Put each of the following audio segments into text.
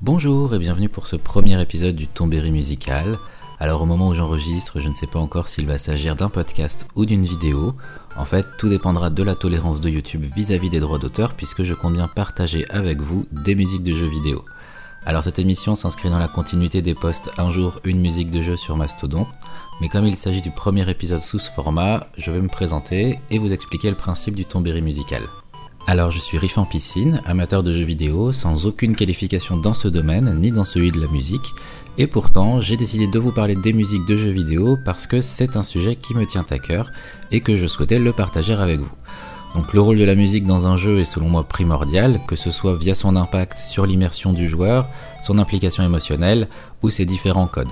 Bonjour et bienvenue pour ce premier épisode du Tombéry musical. Alors au moment où j'enregistre, je ne sais pas encore s'il va s'agir d'un podcast ou d'une vidéo. En fait, tout dépendra de la tolérance de YouTube vis-à-vis des droits d'auteur puisque je compte bien partager avec vous des musiques de jeux vidéo. Alors cette émission s'inscrit dans la continuité des posts Un jour une musique de jeu sur Mastodon, mais comme il s'agit du premier épisode sous ce format, je vais me présenter et vous expliquer le principe du Tombéry musical. Alors je suis Riff en piscine, amateur de jeux vidéo, sans aucune qualification dans ce domaine, ni dans celui de la musique, et pourtant j'ai décidé de vous parler des musiques de jeux vidéo parce que c'est un sujet qui me tient à cœur et que je souhaitais le partager avec vous. Donc le rôle de la musique dans un jeu est selon moi primordial, que ce soit via son impact sur l'immersion du joueur, son implication émotionnelle ou ses différents codes.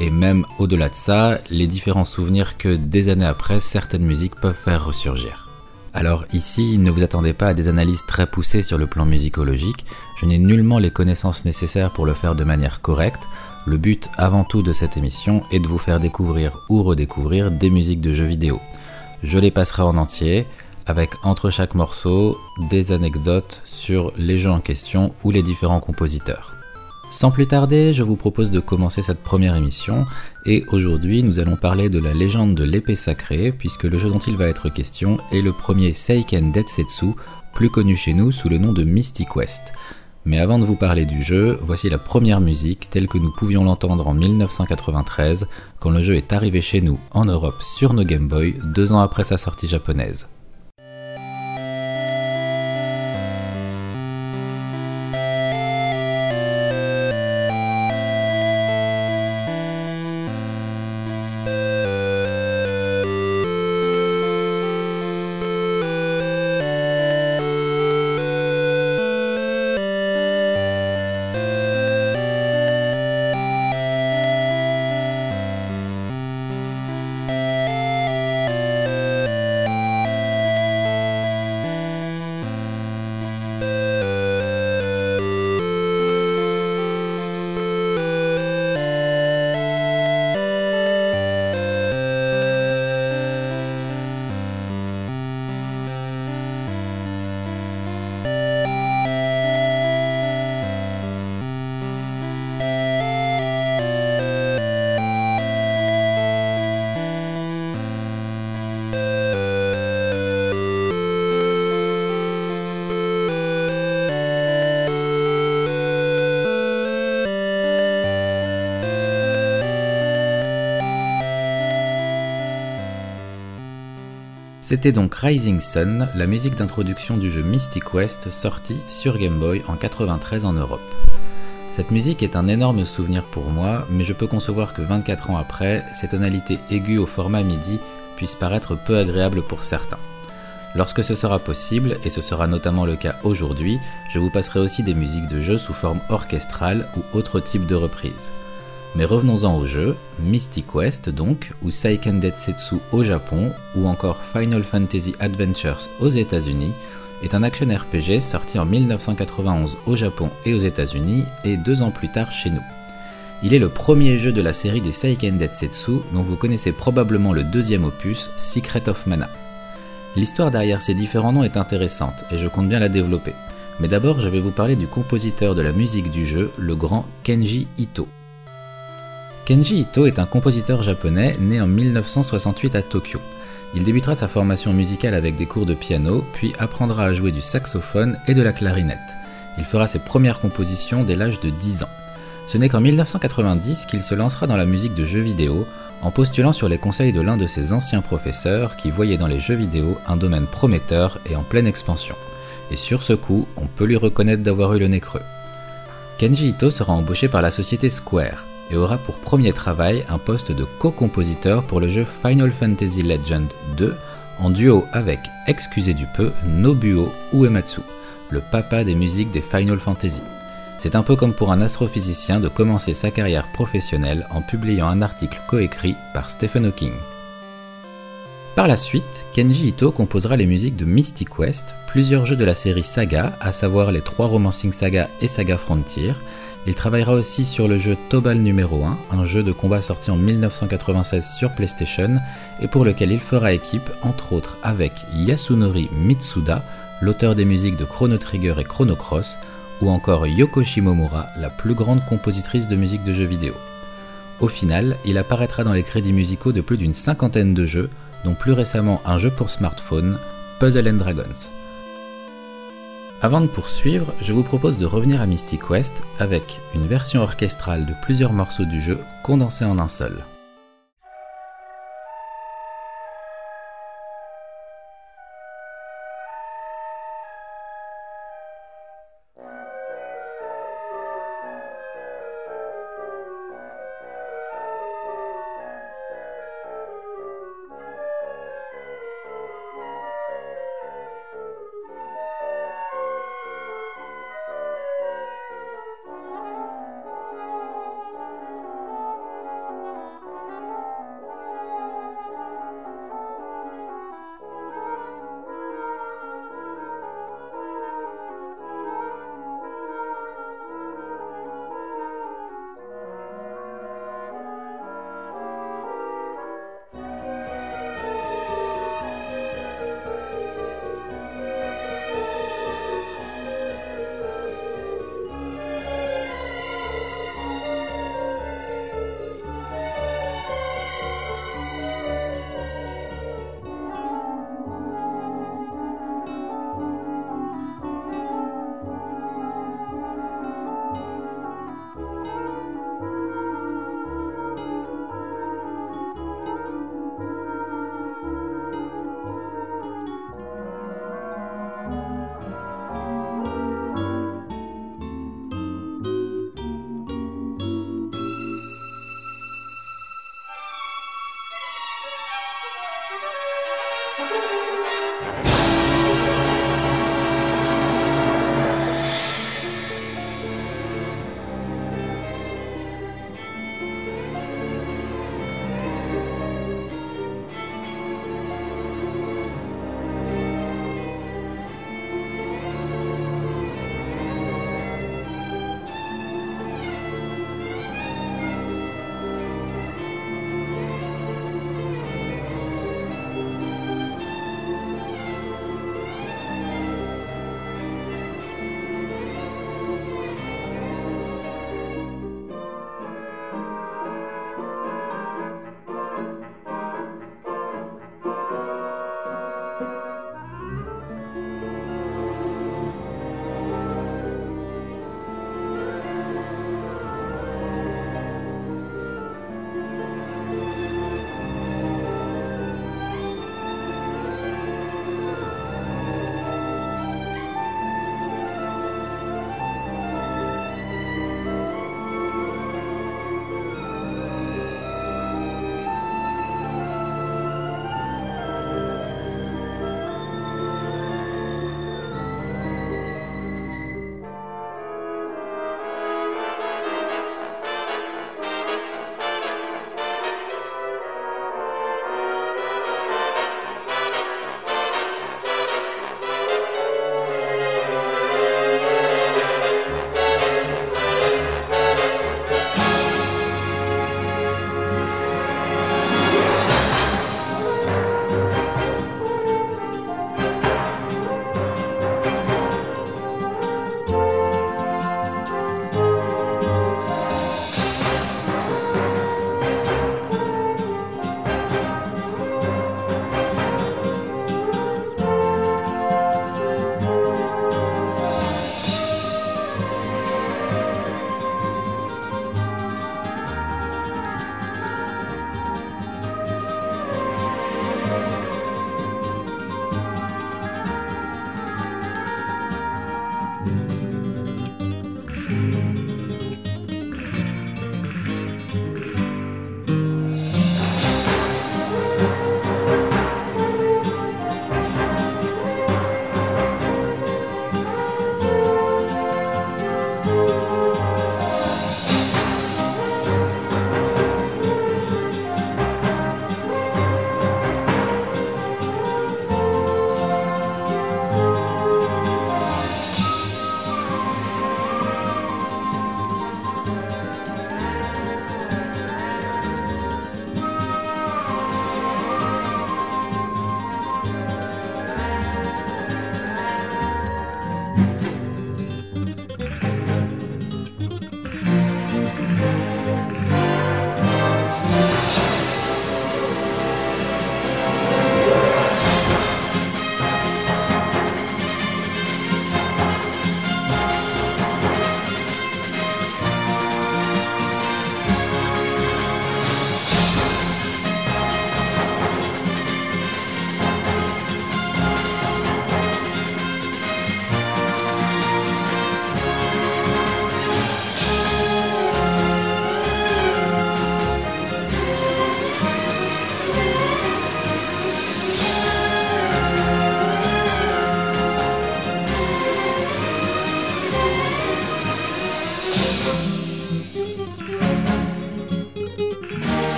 Et même au-delà de ça, les différents souvenirs que des années après certaines musiques peuvent faire ressurgir. Alors ici, ne vous attendez pas à des analyses très poussées sur le plan musicologique, je n'ai nullement les connaissances nécessaires pour le faire de manière correcte. Le but avant tout de cette émission est de vous faire découvrir ou redécouvrir des musiques de jeux vidéo. Je les passerai en entier, avec entre chaque morceau des anecdotes sur les jeux en question ou les différents compositeurs. Sans plus tarder, je vous propose de commencer cette première émission et aujourd'hui nous allons parler de la légende de l'épée sacrée puisque le jeu dont il va être question est le premier Seiken Detsetsu, plus connu chez nous sous le nom de Mystic West. Mais avant de vous parler du jeu, voici la première musique telle que nous pouvions l'entendre en 1993 quand le jeu est arrivé chez nous en Europe sur nos Game Boy deux ans après sa sortie japonaise. C'était donc Rising Sun, la musique d'introduction du jeu Mystic West sorti sur Game Boy en 93 en Europe. Cette musique est un énorme souvenir pour moi, mais je peux concevoir que 24 ans après, ces tonalités aiguës au format MIDI puissent paraître peu agréables pour certains. Lorsque ce sera possible, et ce sera notamment le cas aujourd'hui, je vous passerai aussi des musiques de jeu sous forme orchestrale ou autre type de reprise. Mais revenons-en au jeu, Mystic West donc, ou Seiken Detsetsu au Japon, ou encore Final Fantasy Adventures aux États-Unis, est un action RPG sorti en 1991 au Japon et aux États-Unis, et deux ans plus tard chez nous. Il est le premier jeu de la série des Seiken Detsetsu, dont vous connaissez probablement le deuxième opus, Secret of Mana. L'histoire derrière ces différents noms est intéressante, et je compte bien la développer. Mais d'abord, je vais vous parler du compositeur de la musique du jeu, le grand Kenji Ito. Kenji Ito est un compositeur japonais né en 1968 à Tokyo. Il débutera sa formation musicale avec des cours de piano, puis apprendra à jouer du saxophone et de la clarinette. Il fera ses premières compositions dès l'âge de 10 ans. Ce n'est qu'en 1990 qu'il se lancera dans la musique de jeux vidéo, en postulant sur les conseils de l'un de ses anciens professeurs qui voyait dans les jeux vidéo un domaine prometteur et en pleine expansion. Et sur ce coup, on peut lui reconnaître d'avoir eu le nez creux. Kenji Ito sera embauché par la société Square, et aura pour premier travail un poste de co-compositeur pour le jeu Final Fantasy Legend 2 en duo avec, excusez du peu, Nobuo Uematsu, le papa des musiques des Final Fantasy. C'est un peu comme pour un astrophysicien de commencer sa carrière professionnelle en publiant un article coécrit par Stephen Hawking. Par la suite, Kenji Ito composera les musiques de Mystic West, plusieurs jeux de la série Saga, à savoir les trois Romancing Saga et Saga Frontier, il travaillera aussi sur le jeu Tobal numéro 1, un jeu de combat sorti en 1996 sur PlayStation et pour lequel il fera équipe entre autres avec Yasunori Mitsuda, l'auteur des musiques de Chrono Trigger et Chrono Cross, ou encore Yoko Shimomura, la plus grande compositrice de musique de jeux vidéo. Au final, il apparaîtra dans les crédits musicaux de plus d'une cinquantaine de jeux, dont plus récemment un jeu pour smartphone, Puzzle Dragons. Avant de poursuivre, je vous propose de revenir à Mystic West avec une version orchestrale de plusieurs morceaux du jeu condensés en un seul.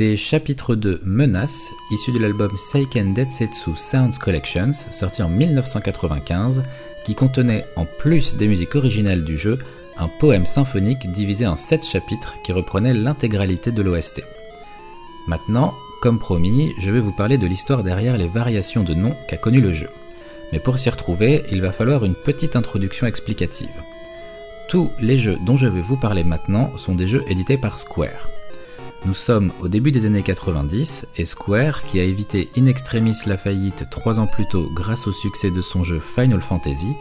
C'était chapitre 2 Menace, issu de l'album Seiken Detsetsu Sounds Collections, sorti en 1995, qui contenait, en plus des musiques originales du jeu, un poème symphonique divisé en 7 chapitres qui reprenait l'intégralité de l'OST. Maintenant, comme promis, je vais vous parler de l'histoire derrière les variations de noms qu'a connu le jeu. Mais pour s'y retrouver, il va falloir une petite introduction explicative. Tous les jeux dont je vais vous parler maintenant sont des jeux édités par Square. Nous sommes au début des années 90 et Square, qui a évité in extremis la faillite trois ans plus tôt grâce au succès de son jeu Final Fantasy,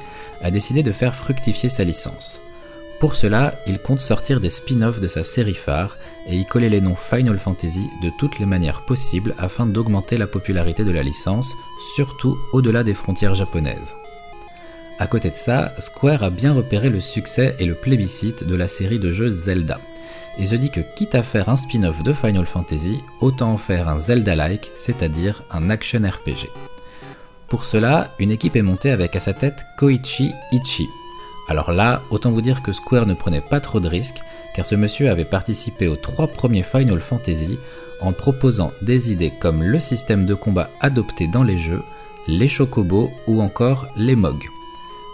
a décidé de faire fructifier sa licence. Pour cela, il compte sortir des spin-offs de sa série phare et y coller les noms Final Fantasy de toutes les manières possibles afin d'augmenter la popularité de la licence, surtout au-delà des frontières japonaises. À côté de ça, Square a bien repéré le succès et le plébiscite de la série de jeux Zelda et se dit que quitte à faire un spin-off de Final Fantasy, autant en faire un Zelda-like, c'est-à-dire un action RPG. Pour cela, une équipe est montée avec à sa tête Koichi Ichi. Alors là, autant vous dire que Square ne prenait pas trop de risques, car ce monsieur avait participé aux trois premiers Final Fantasy en proposant des idées comme le système de combat adopté dans les jeux, les chocobos ou encore les MOG.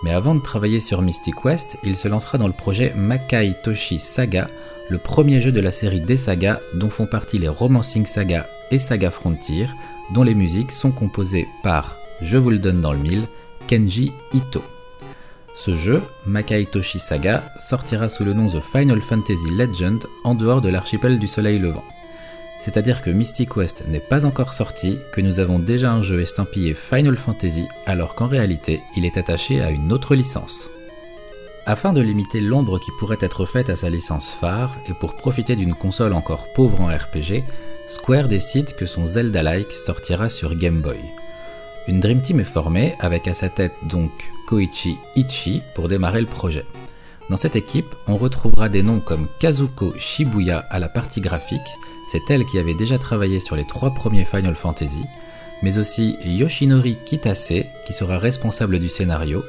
Mais avant de travailler sur Mystic West, il se lancera dans le projet Makai Toshi Saga, le premier jeu de la série des sagas dont font partie les Romancing Saga et Saga Frontier, dont les musiques sont composées par, je vous le donne dans le mille, Kenji Ito. Ce jeu, Makai Toshi Saga, sortira sous le nom de Final Fantasy Legend en dehors de l'archipel du Soleil Levant. C'est-à-dire que Mystic West n'est pas encore sorti, que nous avons déjà un jeu estampillé Final Fantasy, alors qu'en réalité, il est attaché à une autre licence. Afin de limiter l'ombre qui pourrait être faite à sa licence phare et pour profiter d'une console encore pauvre en RPG, Square décide que son Zelda-like sortira sur Game Boy. Une Dream Team est formée avec à sa tête donc Koichi Ichi pour démarrer le projet. Dans cette équipe, on retrouvera des noms comme Kazuko Shibuya à la partie graphique, c'est elle qui avait déjà travaillé sur les trois premiers Final Fantasy, mais aussi Yoshinori Kitase qui sera responsable du scénario,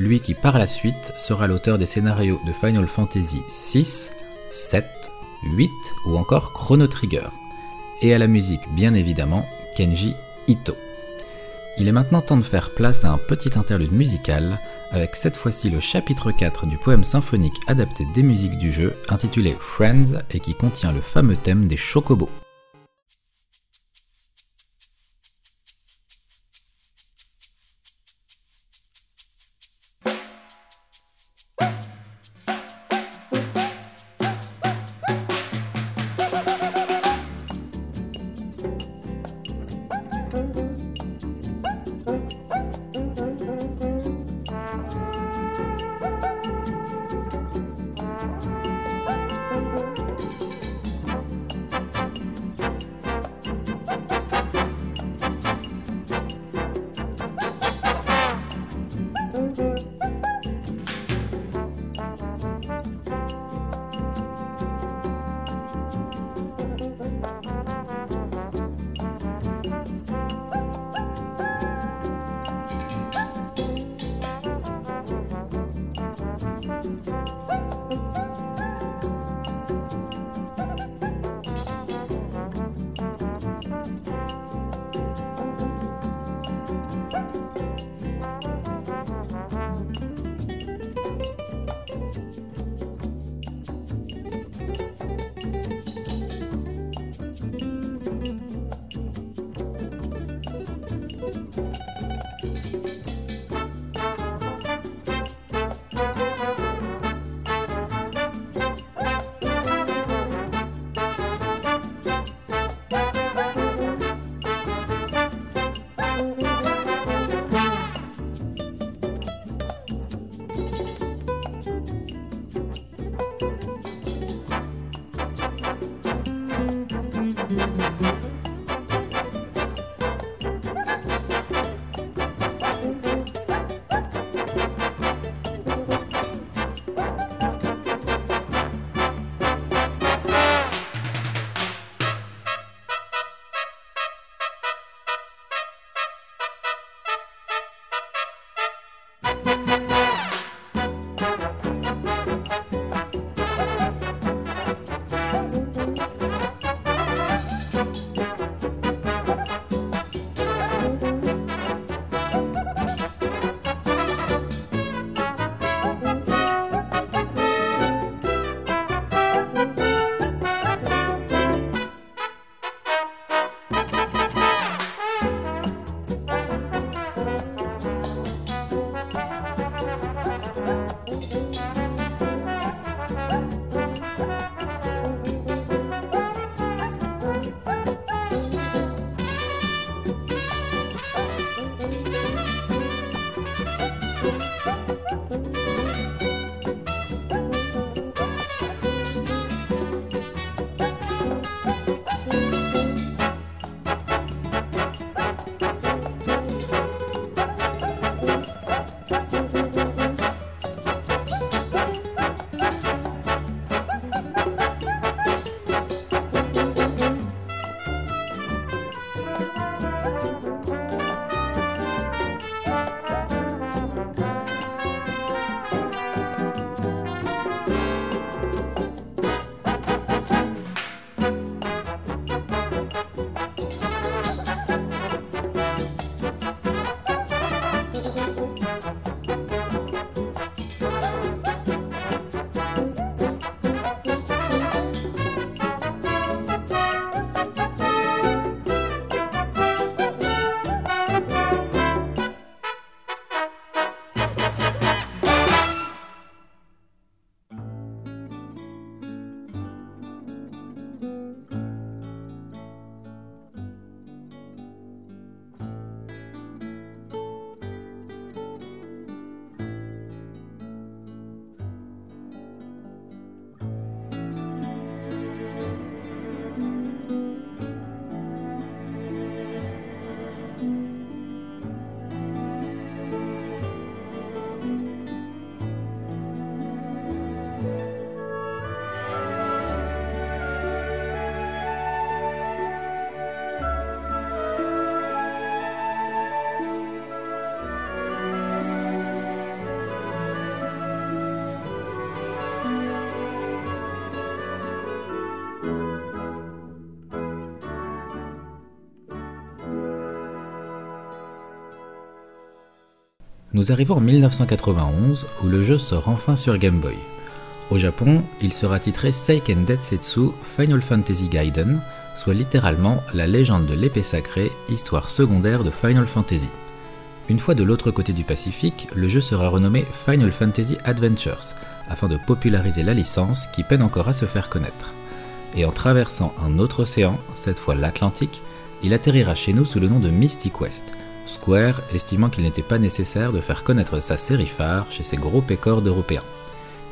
lui qui par la suite sera l'auteur des scénarios de Final Fantasy VI, 7, 8 ou encore Chrono Trigger. Et à la musique, bien évidemment, Kenji Ito. Il est maintenant temps de faire place à un petit interlude musical, avec cette fois-ci le chapitre 4 du poème symphonique adapté des musiques du jeu, intitulé Friends et qui contient le fameux thème des chocobos. Nous arrivons en 1991 où le jeu sort enfin sur Game Boy. Au Japon, il sera titré Seiken Detsetsu Final Fantasy Gaiden, soit littéralement la légende de l'épée sacrée, histoire secondaire de Final Fantasy. Une fois de l'autre côté du Pacifique, le jeu sera renommé Final Fantasy Adventures, afin de populariser la licence qui peine encore à se faire connaître. Et en traversant un autre océan, cette fois l'Atlantique, il atterrira chez nous sous le nom de Mystic West, Square estimant qu'il n'était pas nécessaire de faire connaître sa série phare chez ses gros pécores d'Européens.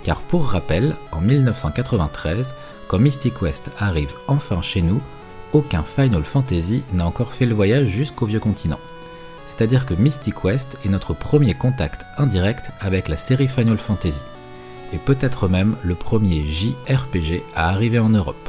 Car pour rappel, en 1993, quand Mystic West arrive enfin chez nous, aucun Final Fantasy n'a encore fait le voyage jusqu'au vieux continent. C'est-à-dire que Mystic West est notre premier contact indirect avec la série Final Fantasy, et peut-être même le premier JRPG à arriver en Europe.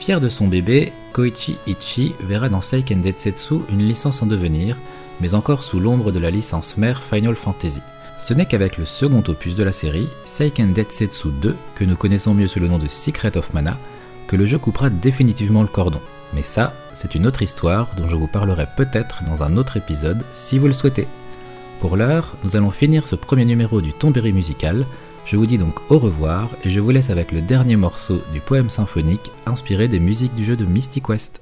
Fier de son bébé, Koichi Ichi verra dans Seiken Detsetsu une licence en devenir, mais encore sous l'ombre de la licence mère Final Fantasy. Ce n'est qu'avec le second opus de la série, Seiken Detsetsu 2, que nous connaissons mieux sous le nom de Secret of Mana, que le jeu coupera définitivement le cordon. Mais ça, c'est une autre histoire dont je vous parlerai peut-être dans un autre épisode si vous le souhaitez. Pour l'heure, nous allons finir ce premier numéro du Tombéry musical je vous dis donc au revoir et je vous laisse avec le dernier morceau du poème symphonique inspiré des musiques du jeu de Mystic West.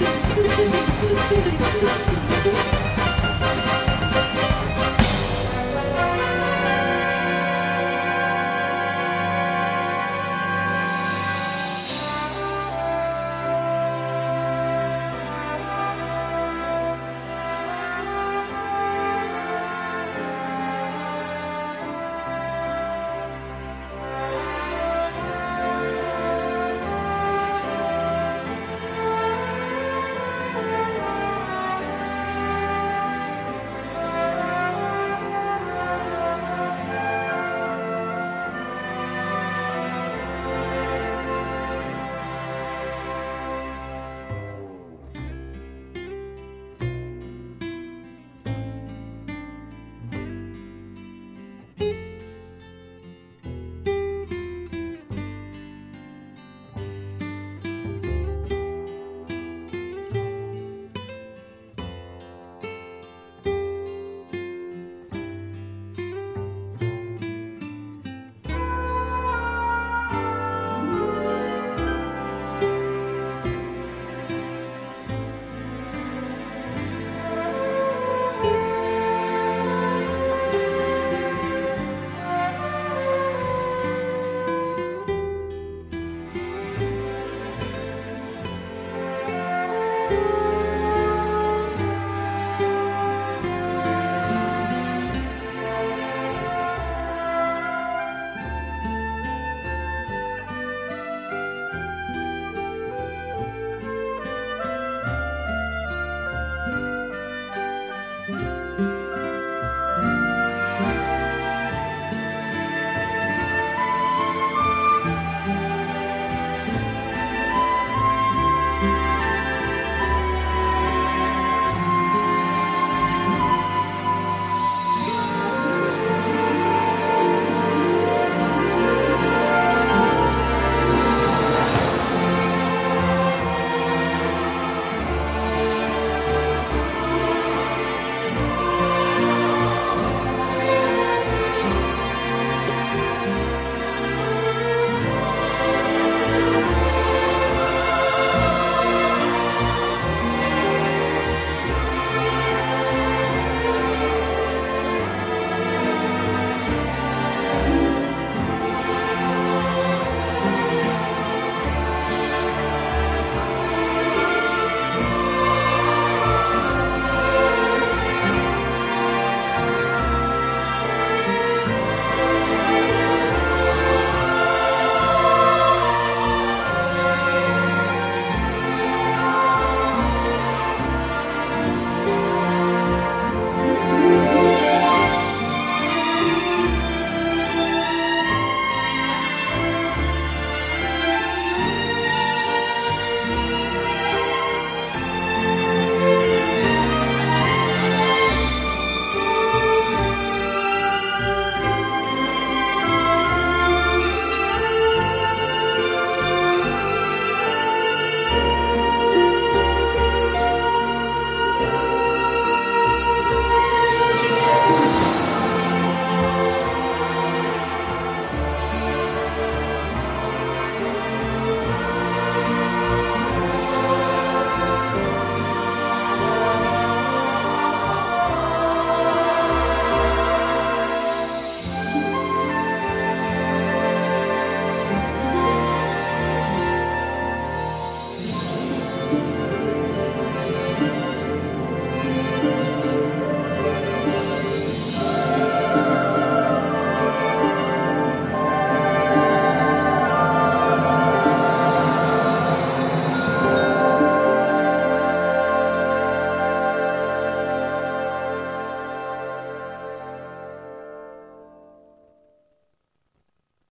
Bye.